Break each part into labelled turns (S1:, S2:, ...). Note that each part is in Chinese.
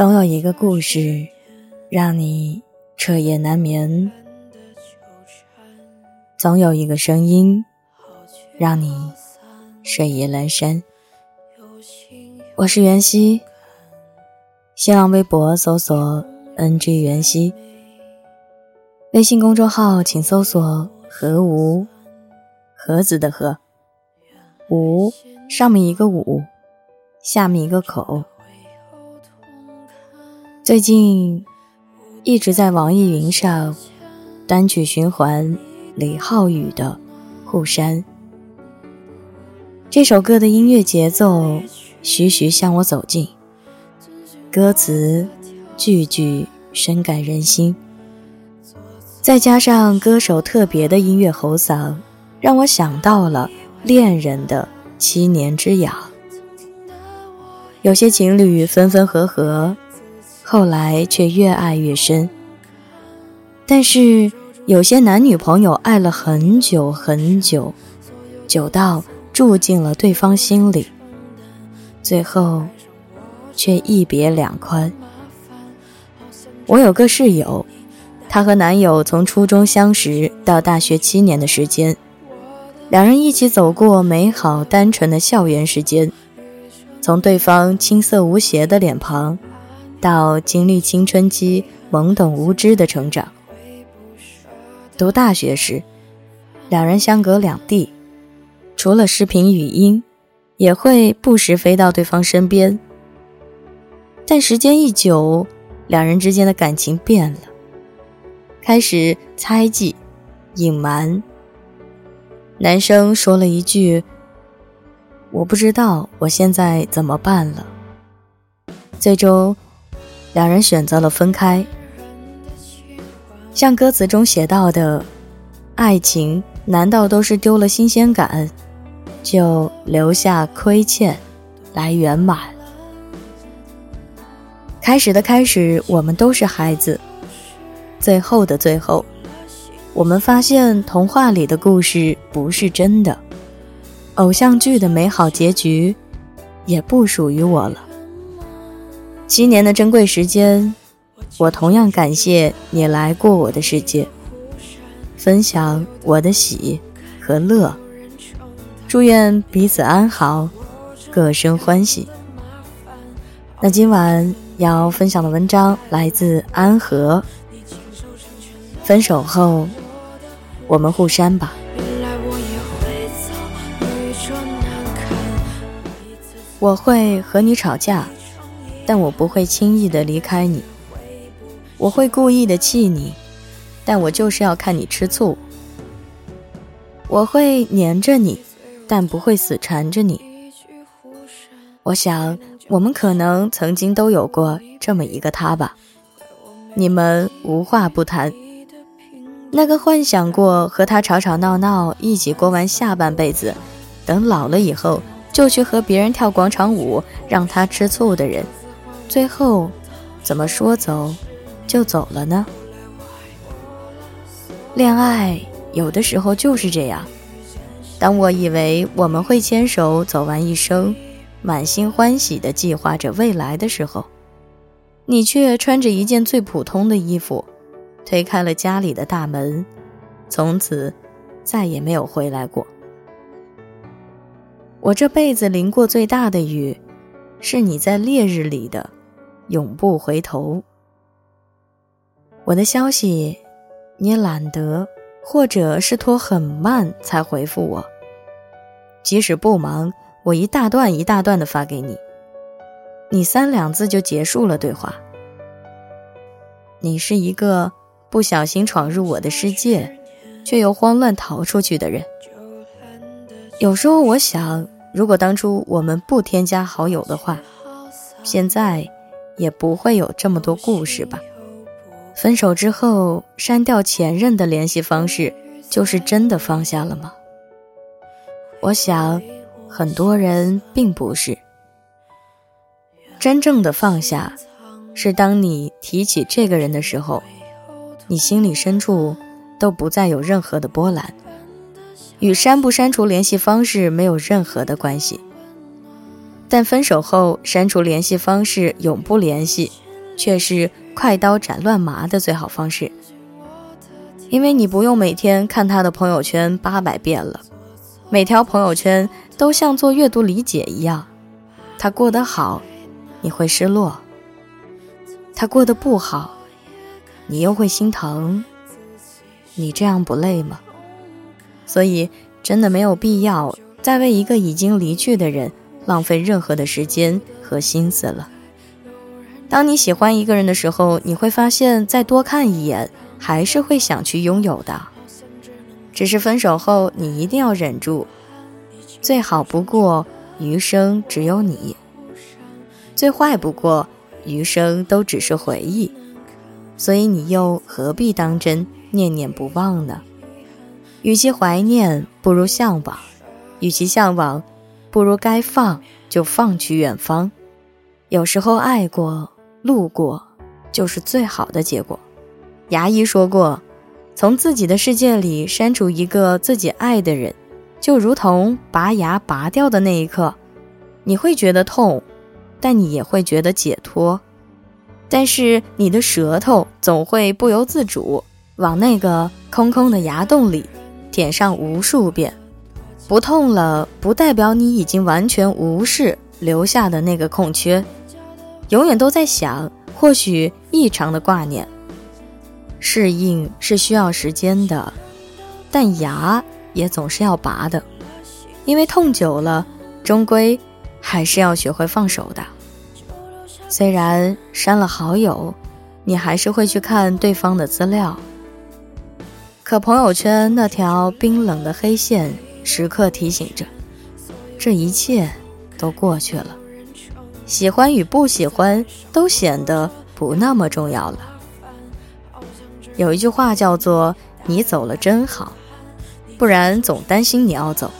S1: 总有一个故事，让你彻夜难眠；总有一个声音，让你睡意阑珊。我是袁熙，新浪微博搜索 “ng 袁熙”，微信公众号请搜索“何无”，盒子的盒，无上面一个五，下面一个口。最近一直在网易云上单曲循环李浩宇的《护山》这首歌的音乐节奏徐徐向我走近，歌词句句深感人心，再加上歌手特别的音乐喉嗓，让我想到了恋人的七年之痒。有些情侣分分合合。后来却越爱越深，但是有些男女朋友爱了很久很久，久到住进了对方心里，最后却一别两宽。我有个室友，她和男友从初中相识到大学七年的时间，两人一起走过美好单纯的校园时间，从对方青涩无邪的脸庞。到经历青春期懵懂无知的成长，读大学时，两人相隔两地，除了视频语音，也会不时飞到对方身边。但时间一久，两人之间的感情变了，开始猜忌、隐瞒。男生说了一句：“我不知道我现在怎么办了。”最终。两人选择了分开，像歌词中写到的：“爱情难道都是丢了新鲜感，就留下亏欠，来圆满？”开始的开始，我们都是孩子；最后的最后，我们发现童话里的故事不是真的，偶像剧的美好结局，也不属于我了。七年的珍贵时间，我同样感谢你来过我的世界，分享我的喜和乐。祝愿彼此安好，各生欢喜。那今晚要分享的文章来自安和。分手后，我们互删吧。我会和你吵架。但我不会轻易的离开你，我会故意的气你，但我就是要看你吃醋。我会黏着你，但不会死缠着你。我想，我们可能曾经都有过这么一个他吧。你们无话不谈，那个幻想过和他吵吵闹闹，一起过完下半辈子，等老了以后就去和别人跳广场舞，让他吃醋的人。最后，怎么说走就走了呢？恋爱有的时候就是这样。当我以为我们会牵手走完一生，满心欢喜地计划着未来的时候，你却穿着一件最普通的衣服，推开了家里的大门，从此再也没有回来过。我这辈子淋过最大的雨，是你在烈日里的。永不回头。我的消息，你懒得，或者是拖很慢才回复我。即使不忙，我一大段一大段的发给你，你三两字就结束了对话。你是一个不小心闯入我的世界，却又慌乱逃出去的人。有时候我想，如果当初我们不添加好友的话，现在。也不会有这么多故事吧？分手之后删掉前任的联系方式，就是真的放下了吗？我想，很多人并不是。真正的放下，是当你提起这个人的时候，你心里深处都不再有任何的波澜，与删不删除联系方式没有任何的关系。但分手后删除联系方式，永不联系，却是快刀斩乱麻的最好方式。因为你不用每天看他的朋友圈八百遍了，每条朋友圈都像做阅读理解一样。他过得好，你会失落；他过得不好，你又会心疼。你这样不累吗？所以真的没有必要再为一个已经离去的人浪费任何的时间和心思了。当你喜欢一个人的时候，你会发现再多看一眼。还是会想去拥有的，只是分手后你一定要忍住。最好不过余生只有你，最坏不过余生都只是回忆。所以你又何必当真念念不忘呢？与其怀念，不如向往；与其向往，不如该放就放去远方。有时候爱过、路过，就是最好的结果。牙医说过，从自己的世界里删除一个自己爱的人，就如同拔牙拔掉的那一刻，你会觉得痛，但你也会觉得解脱。但是你的舌头总会不由自主往那个空空的牙洞里舔上无数遍。不痛了，不代表你已经完全无视留下的那个空缺，永远都在想，或许异常的挂念。适应是需要时间的，但牙也总是要拔的，因为痛久了，终归还是要学会放手的。虽然删了好友，你还是会去看对方的资料，可朋友圈那条冰冷的黑线时刻提醒着，这一切都过去了，喜欢与不喜欢都显得不那么重要了。有一句话叫做“你走了真好”，不然总担心你要走。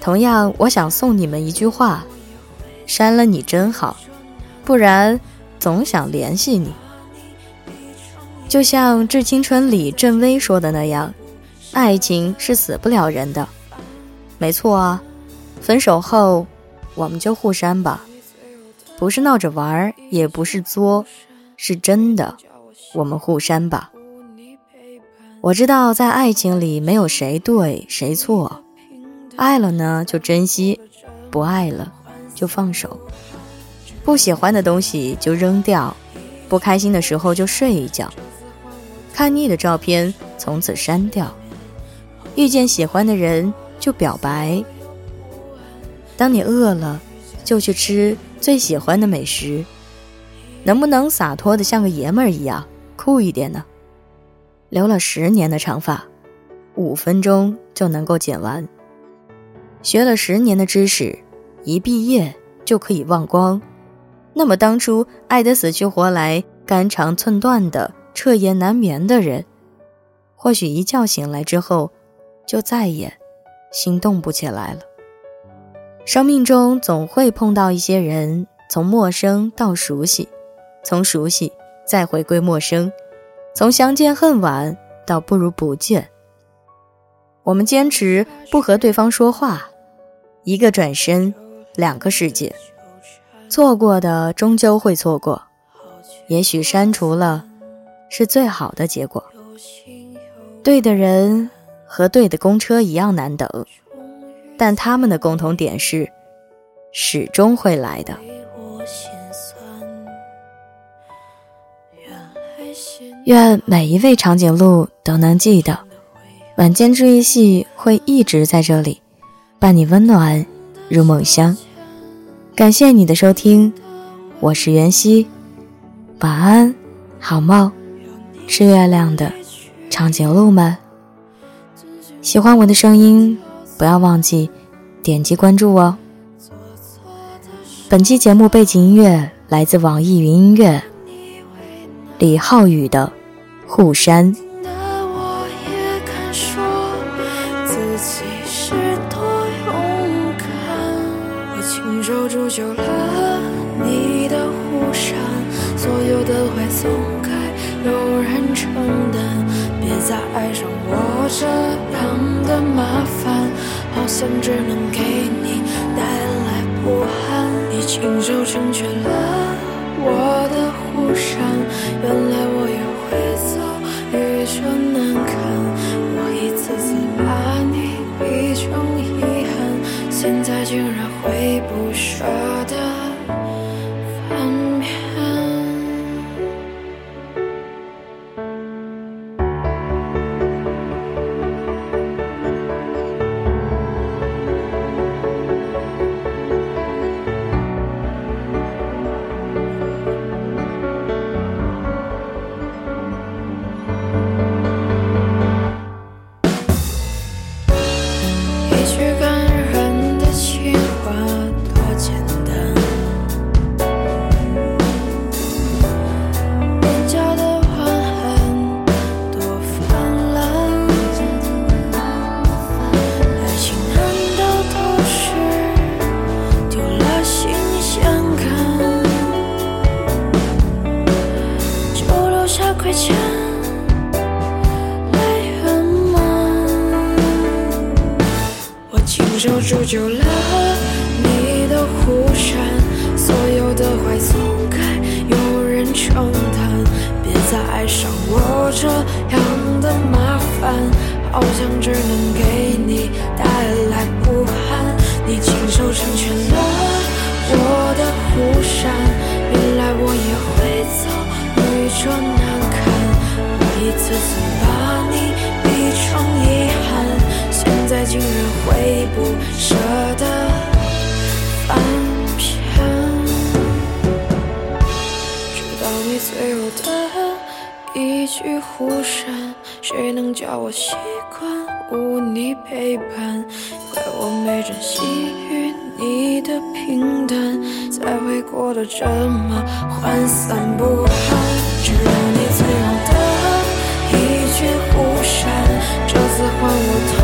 S1: 同样，我想送你们一句话：“删了你真好”，不然总想联系你。就像《致青春》里郑薇说的那样：“爱情是死不了人的。”没错啊，分手后我们就互删吧，不是闹着玩，也不是作，是真的。我们互删吧。我知道，在爱情里没有谁对谁错，爱了呢就珍惜，不爱了就放手。不喜欢的东西就扔掉，不开心的时候就睡一觉，看腻的照片从此删掉，遇见喜欢的人就表白。当你饿了，就去吃最喜欢的美食。能不能洒脱的像个爷们儿一样酷一点呢？留了十年的长发，五分钟就能够剪完。学了十年的知识，一毕业就可以忘光。那么当初爱得死去活来、肝肠寸断的彻夜难眠的人，或许一觉醒来之后，就再也心动不起来了。生命中总会碰到一些人，从陌生到熟悉，从熟悉再回归陌生。从相见恨晚到不如不见，我们坚持不和对方说话，一个转身，两个世界。错过的终究会错过，也许删除了是最好的结果。对的人和对的公车一样难等，但他们的共同点是，始终会来的。愿每一位长颈鹿都能记得，晚间治愈系会一直在这里，伴你温暖入梦乡。感谢你的收听，我是袁熙，晚安，好梦，吃月亮的长颈鹿们。喜欢我的声音，不要忘记点击关注哦。本期节目背景音乐来自网易云音乐。李浩宇的《护山》。
S2: 想只能给你带来不安。你亲手成全了我的护山。原来我也会走，愚蠢难堪。我一次次把你逼成遗憾，现在竟然会不舍就住就了你的护伞，所有的坏总该有人承担。别再爱上我这样的麻烦，好像只能给你带来不安。你亲手成全了我的护伞，原来我也会走，愚蠢难堪。我一次次把会不舍得翻篇，直到你最后的一句忽闪，谁能叫我习惯无你陪伴？怪我没珍惜与你的平淡，才会过得这么涣散不堪。直到你最后的一句忽闪，这次换我。